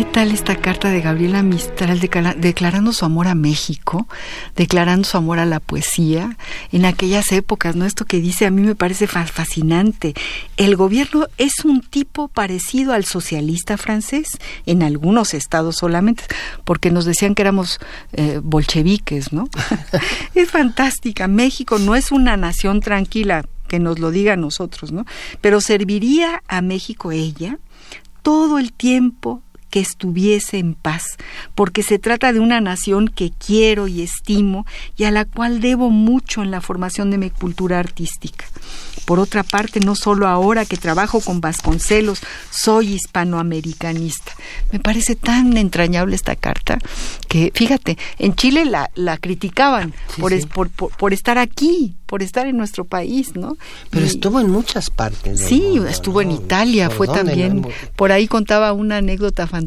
¿Qué tal esta carta de Gabriela Mistral declarando su amor a México, declarando su amor a la poesía en aquellas épocas? ¿no? Esto que dice a mí me parece fascinante. El gobierno es un tipo parecido al socialista francés, en algunos estados solamente, porque nos decían que éramos eh, bolcheviques, ¿no? [LAUGHS] es fantástica. México no es una nación tranquila, que nos lo diga a nosotros, ¿no? Pero serviría a México ella todo el tiempo que estuviese en paz, porque se trata de una nación que quiero y estimo y a la cual debo mucho en la formación de mi cultura artística. Por otra parte, no solo ahora que trabajo con Vasconcelos, soy hispanoamericanista. Me parece tan entrañable esta carta que, fíjate, en Chile la, la criticaban por, Por, por, estar aquí, por estar en nuestro país, ¿no? Pero estuvo en muchas partes. sí, estuvo en Italia, fue también. Por ahí contaba una anécdota fantástica,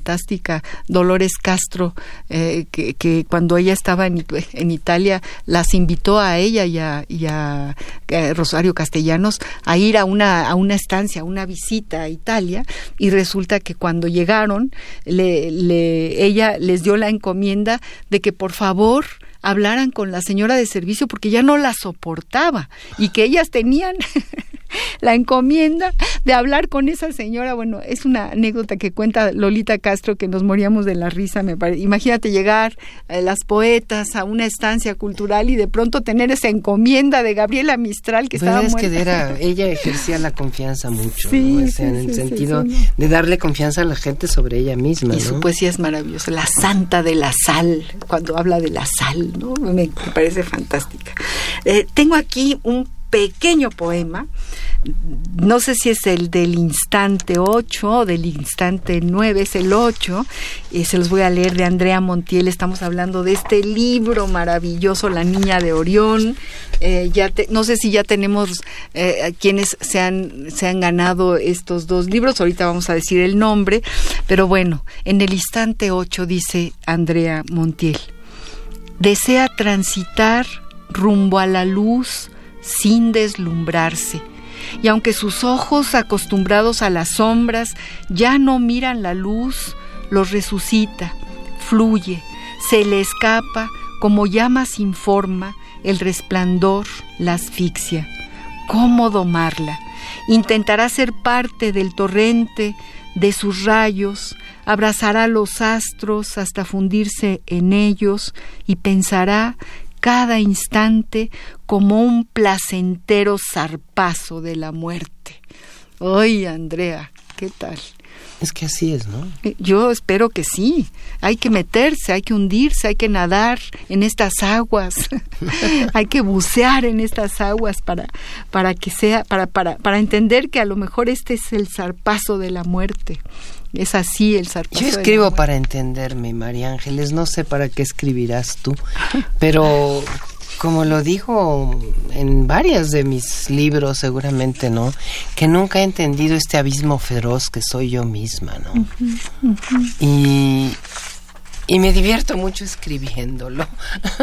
Dolores Castro, eh, que, cuando ella estaba en, en, Italia, las invitó a ella y a, y a eh, Rosario Castellanos a ir a una, a una estancia, a una visita a Italia, y resulta que cuando llegaron, le, le, ella les dio la encomienda de que por favor hablaran con la señora de servicio porque ya no la soportaba y que ellas tenían [LAUGHS] la encomienda de hablar con esa señora. Bueno, es una anécdota que cuenta Lolita Castro que nos moríamos de la risa. Me Imagínate llegar a eh, las poetas a una estancia cultural y de pronto tener esa encomienda de Gabriela Mistral que pues estaba es que era, ella ejercía la confianza mucho, en el sentido de darle confianza a la gente sobre ella misma. Y su poesía es maravillosa, la santa de la sal, cuando habla de la sal, ¿no? Me, parece fantástica. Eh, tengo aquí un pequeño poema, no sé si es el del instante 8 o del instante 9, es el 8, y se los voy a leer de Andrea Montiel, estamos hablando de este libro maravilloso, La Niña de Orión, eh, ya no sé si ya tenemos eh, quienes se han, se han ganado estos dos libros, ahorita vamos a decir el nombre, pero bueno, en el instante 8 dice Andrea Montiel, desea transitar rumbo a la luz, sin deslumbrarse. Y aunque sus ojos, acostumbrados a las sombras, ya no miran la luz, los resucita, fluye, se le escapa, como llama sin forma, el resplandor, la asfixia. ¿Cómo domarla? Intentará ser parte del torrente, de sus rayos, abrazará los astros hasta fundirse en ellos y pensará cada instante como un placentero zarpazo de la muerte. Ay, Andrea, ¿qué tal? Es que así es, ¿no? Eh, Yo espero que sí. Hay que meterse, hay que hundirse, hay que nadar en estas aguas. [LAUGHS] hay que bucear en estas aguas para, para que sea, para, para, para entender que a lo mejor este es el zarpazo de la muerte. Es así el zarpazo. Yo de la escribo para entenderme, María Ángeles. No sé para qué escribirás tú, pero como lo digo en varios de mis libros, seguramente, ¿no? Que nunca he entendido este abismo feroz que soy yo misma, ¿no? Y, y me divierto mucho escribiéndolo,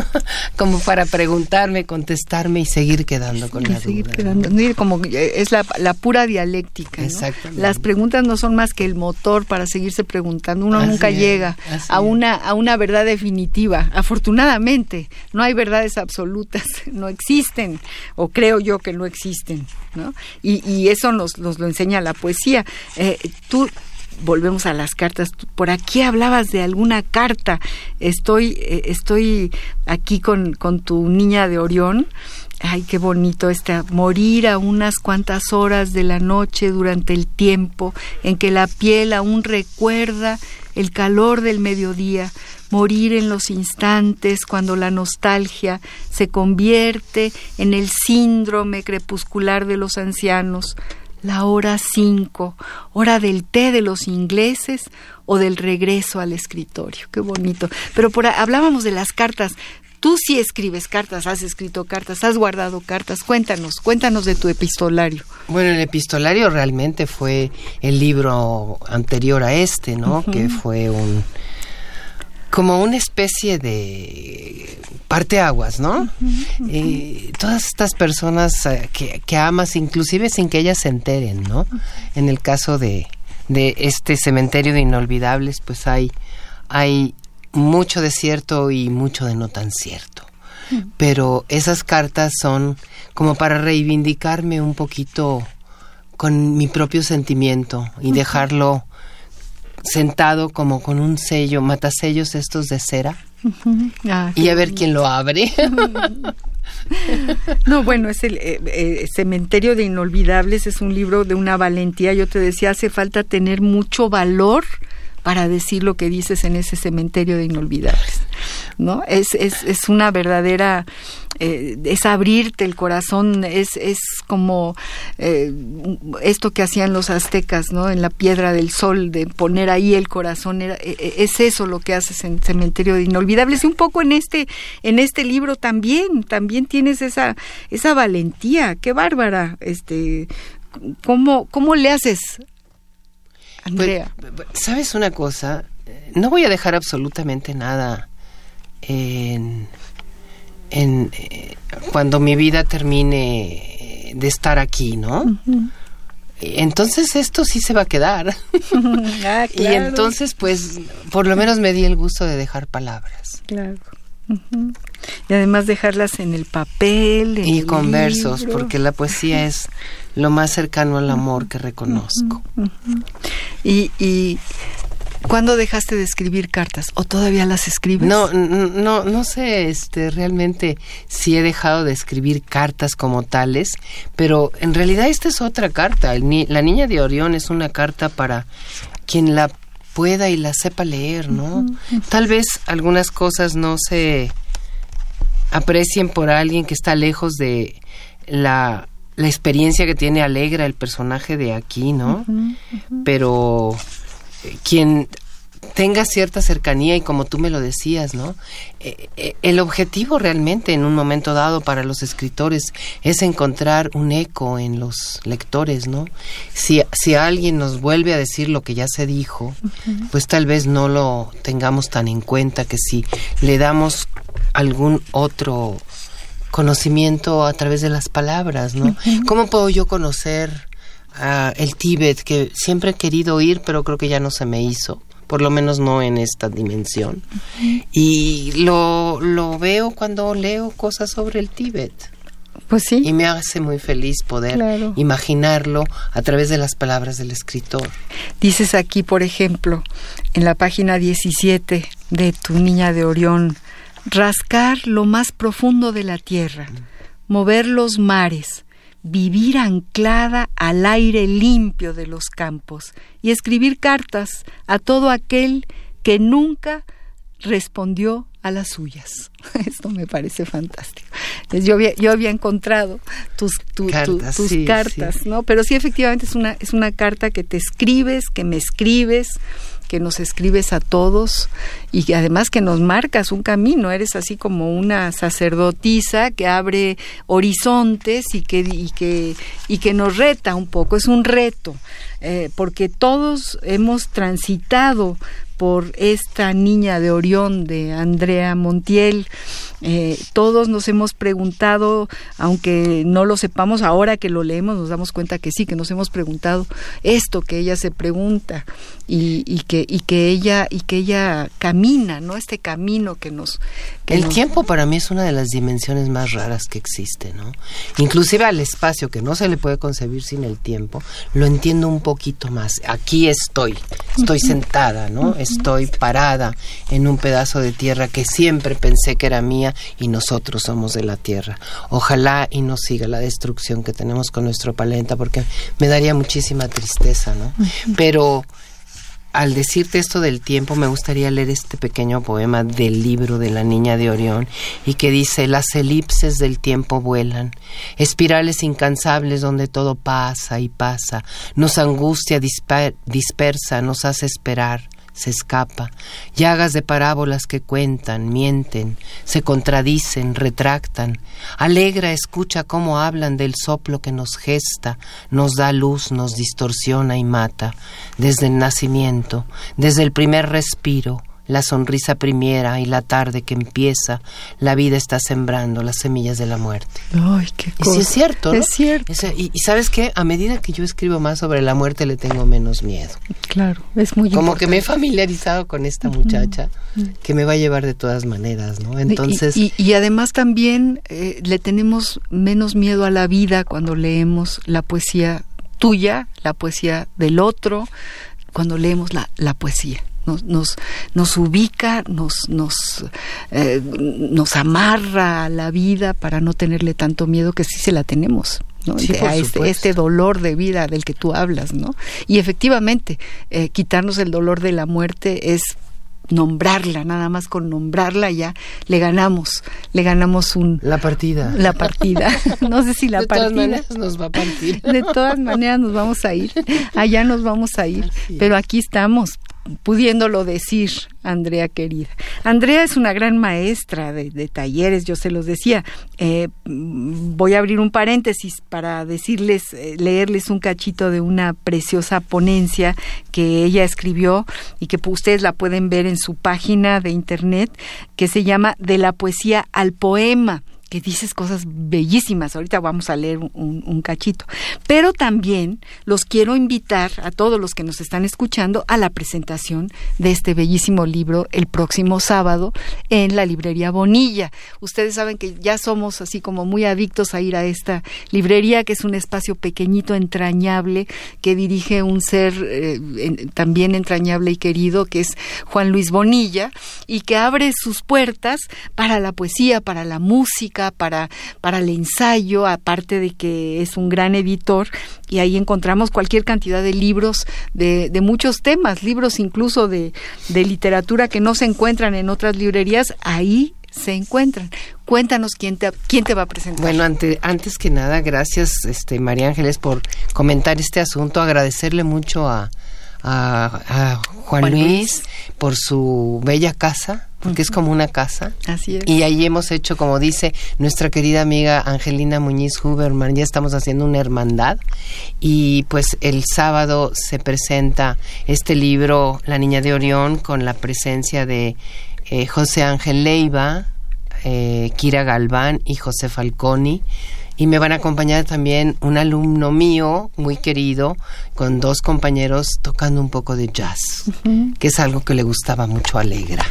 [LAUGHS] como para preguntarme, contestarme y seguir quedando con Y la seguir duda. quedando- como eh, es la, la pura dialéctica. ¿no? Las preguntas no son más que el motor para seguirse preguntando. Uno Así nunca es, llega a una, a una verdad definitiva. Afortunadamente, no hay verdades absolutas, [LAUGHS] no existen, o creo yo que no existen. ¿no? Y, y eso nos, nos lo enseña la poesía. Eh, tú volvemos a las cartas. Por aquí hablabas de alguna carta. Estoy, eh, estoy aquí con, con tu niña de Orión. Ay, qué bonito este morir a unas cuantas horas de la noche durante el tiempo en que la piel aún recuerda el calor del mediodía, morir en los instantes cuando la nostalgia se convierte en el síndrome crepuscular de los ancianos, la hora cinco, hora del té de los ingleses o del regreso al escritorio. Qué bonito. Pero por hablábamos de las cartas. Tú sí escribes cartas, has escrito cartas, has guardado cartas. Cuéntanos, cuéntanos de tu epistolario. Bueno, el epistolario realmente fue el libro anterior a este, ¿no? Que fue un como una especie de parteaguas, ¿no? Eh, todas estas personas eh, que, que amas, inclusive sin que ellas se enteren, ¿no? En el caso de, de este cementerio de inolvidables, pues hay, hay mucho de cierto y mucho de no tan cierto. Pero esas cartas son como para reivindicarme un poquito con mi propio sentimiento y dejarlo sentado como con un sello, matasellos estos de cera, y a ver quién lo abre. [LAUGHS] No, bueno, es el eh, eh, Cementerio de Inolvidables, es un libro de una valentía. Yo te decía, hace falta tener mucho valor para decir lo que dices en ese cementerio de inolvidables, ¿no? Es, es, es una verdadera, eh, es abrirte el corazón, es, es como eh, esto que hacían los aztecas, ¿no? En la piedra del sol, de poner ahí el corazón, era, eh, eh, es eso lo que haces en cementerio de inolvidables y un poco en este, en este libro también, también tienes esa, esa valentía, qué bárbara, este, ¿cómo, cómo le haces? Andrea. Pues, ¿Sabes una cosa? No voy a dejar absolutamente nada en, en eh, cuando mi vida termine de estar aquí, ¿no? Entonces esto sí se va a quedar. [LAUGHS] Ah, [LAUGHS] Y entonces, pues, por lo menos me di el gusto de dejar palabras. Claro. Ujú. Y además dejarlas en el papel. en Y el con versos, porque la poesía es lo más cercano al amor que reconozco. Y, y ¿cuándo dejaste de escribir cartas? ¿O todavía las escribes? No, no, no sé, este, realmente si he dejado de escribir cartas como tales, pero en realidad esta es otra carta. Ni- la niña de Orión es una carta para quien la pueda y la sepa leer, ¿no? Tal vez algunas cosas no se aprecien por alguien que está lejos de la, la experiencia que tiene Alegra, el personaje de aquí, ¿no? Pero eh, quien tenga cierta cercanía y como tú me lo decías, ¿no? Eh, eh, el objetivo realmente en un momento dado para los escritores es encontrar un eco en los lectores, ¿no? Si, si alguien nos vuelve a decir lo que ya se dijo, pues tal vez no lo tengamos tan en cuenta que si le damos algún otro conocimiento a través de las palabras, ¿no? ¿Cómo puedo yo conocer ah, el Tíbet que siempre he querido ir, pero creo que ya no se me hizo? Por lo menos no en esta dimensión. Y lo, lo veo cuando leo cosas sobre el Tíbet. Pues sí. Y me hace muy feliz poder Claro. imaginarlo a través de las palabras del escritor. Dices aquí, por ejemplo, en la página 17 de Tu Niña de Orión, rascar lo más profundo de la tierra, mover los mares, vivir anclada al aire limpio de los campos y escribir cartas a todo aquel que nunca respondió a las suyas. [LAUGHS] Esto me parece fantástico. Yo había, yo había encontrado tus, cartas, tus cartas ¿no? Pero sí, efectivamente es una, es una carta que te escribes, que me escribes, que nos escribes a todos y además que nos marcas un camino, eres así como una sacerdotisa que abre horizontes y que, y que, y que nos reta un poco, es un reto, eh, porque todos hemos transitado por esta niña de Orión de Andrea Montiel. Eh, todos nos hemos preguntado, aunque no lo sepamos, ahora que lo leemos nos damos cuenta que sí, que nos hemos preguntado esto que ella se pregunta y, y que, y que ella, y que ella camina, ¿no? Este camino que nos... el tiempo para mí es una de las dimensiones más raras que existe, ¿no? Inclusive al espacio, que no se le puede concebir sin el tiempo, lo entiendo un poquito más. Aquí estoy, estoy sentada, ¿no? Estoy parada en un pedazo de tierra que siempre pensé que era mía y nosotros somos de la tierra. Ojalá y no siga la destrucción que tenemos con nuestro planeta porque me daría muchísima tristeza, ¿no? Pero al decirte esto del tiempo, me gustaría leer este pequeño poema del libro de la niña de Orión y que dice, las elipses del tiempo vuelan, espirales incansables donde todo pasa y pasa, nos angustia dispersa, nos hace esperar, se escapa, llagas de parábolas que cuentan, mienten, se contradicen, retractan, alegra, escucha cómo hablan del soplo que nos gesta, nos da luz, nos distorsiona y mata, desde el nacimiento, desde el primer respiro, la sonrisa primera y la tarde que empieza, la vida está sembrando las semillas de la muerte. Ay, qué cosa. Y sí es cierto, ¿no? Es cierto. y, sabes qué, a medida que yo escribo más sobre la muerte le tengo menos miedo. Claro, es muy Como que me he familiarizado con esta muchacha que me va a llevar de todas maneras, ¿no? Entonces... Y, además también eh, le tenemos menos miedo a la vida cuando leemos la poesía tuya, la poesía del otro, cuando leemos la, la poesía nos, nos, nos ubica, nos, nos, eh, nos amarra a la vida para no tenerle tanto miedo que sí se la tenemos. ¿no? a este, este, dolor de vida del que tú hablas, ¿no? Y efectivamente, eh, quitarnos el dolor de la muerte es nombrarla, nada más con nombrarla ya le ganamos, le ganamos un la partida. La partida. [LAUGHS] No sé si la partida. De todas maneras nos va a partir. De todas maneras nos vamos a ir. Allá nos vamos a ir, pero aquí estamos pudiéndolo decir, Andrea querida. Andrea es una gran maestra de, talleres, yo se los decía. Eh, voy a abrir un paréntesis para decirles, eh, leerles un cachito de una preciosa ponencia que ella escribió y que ustedes la pueden ver en su página de internet, que se llama De la poesía al poema que dices cosas bellísimas. Ahorita vamos a leer un, cachito. Pero también los quiero invitar a todos los que nos están escuchando a la presentación de este bellísimo libro el próximo sábado en la librería Bonilla. Ustedes saben que ya somos así como muy adictos a ir a esta librería, que es un espacio pequeñito, entrañable, que dirige un ser eh, también entrañable y querido, que es Juan Luis Bonilla, y que abre sus puertas para la poesía, para la música, para, para el ensayo, aparte de que es un gran editor, y ahí encontramos cualquier cantidad de libros de, muchos temas, libros incluso de, de literatura que no se encuentran en otras librerías, ahí se encuentran. Cuéntanos quién te, quién te va a presentar. Bueno, antes que nada, gracias este, María Ángeles por comentar este asunto, agradecerle mucho a, a, Juan, Luis, por su bella casa, porque es como una casa. Así es. Y ahí hemos hecho, como dice nuestra querida amiga Angelina Muñiz Huberman, ya estamos haciendo una hermandad. Y pues el sábado se presenta este libro, La Niña de Orión, con la presencia de eh, José Ángel Leiva, eh, Kira Galván y José Falconi y me van a acompañar también un alumno mío muy querido con dos compañeros tocando un poco de jazz, que es algo que le gustaba mucho a Alegra.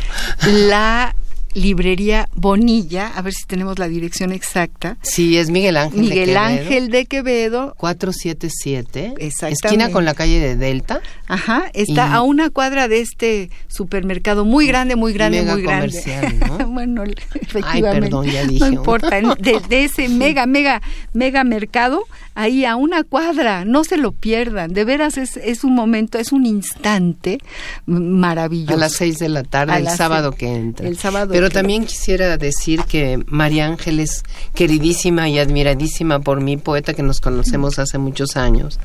La Librería Bonilla, a ver si tenemos la dirección exacta. Sí, es Miguel Ángel Miguel de Quevedo. Ángel de Quevedo. 477. Exactamente. Esquina con la calle de Delta. Ajá, está Y- a una cuadra de este supermercado muy grande, muy grande, Mega muy grande. comercial, ¿no? [LAUGHS] bueno, efectivamente. perdón, ya dije No importa, de, de ese [LAUGHS] mega, mega, mega mercado, ahí a una cuadra, no se lo pierdan. De veras es, es un momento, es un instante maravilloso. A las seis de la tarde, A el sábado seis. que entra. El sábado Pero también quisiera decir que María Ángel es queridísima y admiradísima por mí, poeta que nos conocemos hace muchos años.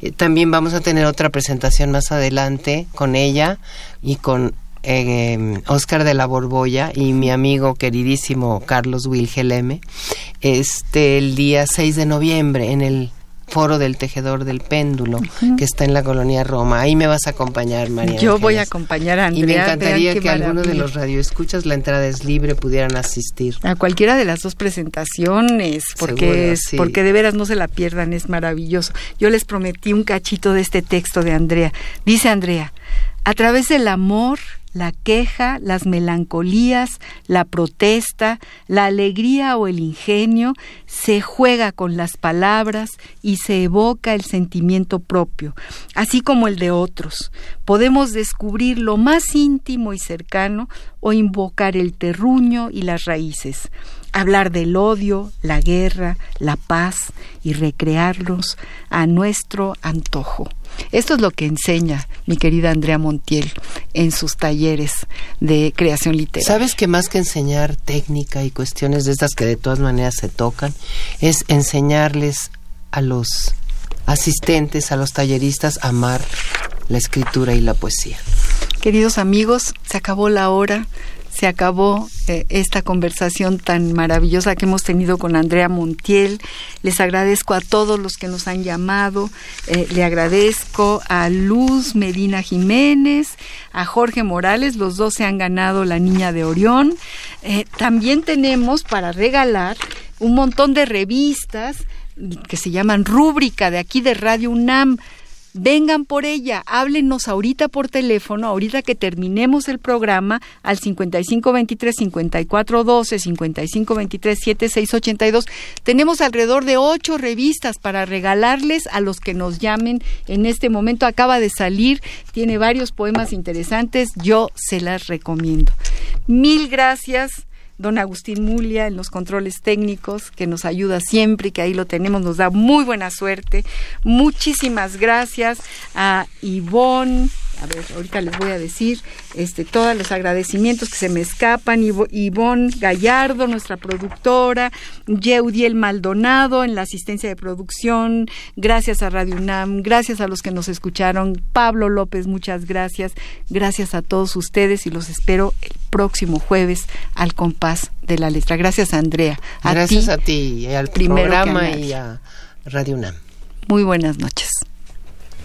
Eh, también vamos a tener otra presentación más adelante con ella y con eh, Oscar de la Borbolla y mi amigo queridísimo Carlos Wilhelm, este el día 6 de noviembre en el Foro del Tejedor del Péndulo, que está en la colonia Roma. Ahí me vas a acompañar, María. Yo voy a acompañar a Andrea. Y me encantaría que alguno de los radioescuchas, la entrada es libre, pudieran asistir. A cualquiera de las dos presentaciones, porque, Seguro, es, sí. porque de veras no se la pierdan, es maravilloso. Yo les prometí un cachito de este texto de Andrea. Dice Andrea, a través del amor, la queja, las melancolías, la protesta, la alegría o el ingenio, se juega con las palabras y se evoca el sentimiento propio, así como el de otros. Podemos descubrir lo más íntimo y cercano o invocar el terruño y las raíces hablar del odio, la guerra, la paz y recrearlos a nuestro antojo. Esto es lo que enseña mi querida Andrea Montiel en sus talleres de creación literaria. ¿Sabes que más que enseñar técnica y cuestiones de estas que de todas maneras se tocan, es enseñarles a los asistentes, a los talleristas, a amar la escritura y la poesía? Queridos amigos, se acabó la hora, se acabó eh, esta conversación tan maravillosa que hemos tenido con Andrea Montiel. Les agradezco a todos los que nos han llamado. Eh, le agradezco a Luz Medina Jiménez, a Jorge Morales, los dos se han ganado la Niña de Orión. Eh, también tenemos para regalar un montón de revistas que se llaman Rúbrica de aquí de Radio UNAM. Vengan por ella, háblenos ahorita por teléfono, ahorita que terminemos el programa, al 5523-5412, 5523-7682. Tenemos alrededor de ocho revistas para regalarles a los que nos llamen en este momento. Acaba de salir, tiene varios poemas interesantes, yo se las recomiendo. Mil gracias don Agustín Mulia en los controles técnicos, que nos ayuda siempre y que ahí lo tenemos, nos da muy buena suerte. Muchísimas gracias a Ivonne. A ver, ahorita les voy a decir este, todos los agradecimientos que se me escapan. Ivo- Ivonne Gallardo, nuestra productora, Yeudiel Maldonado en la asistencia de producción, gracias a Radio UNAM, gracias a los que nos escucharon, Pablo López, muchas gracias, gracias a todos ustedes y los espero el próximo jueves al compás de la letra. Gracias Andrea. A Gracias ti, a ti y al programa y a Radio UNAM. Muy buenas noches.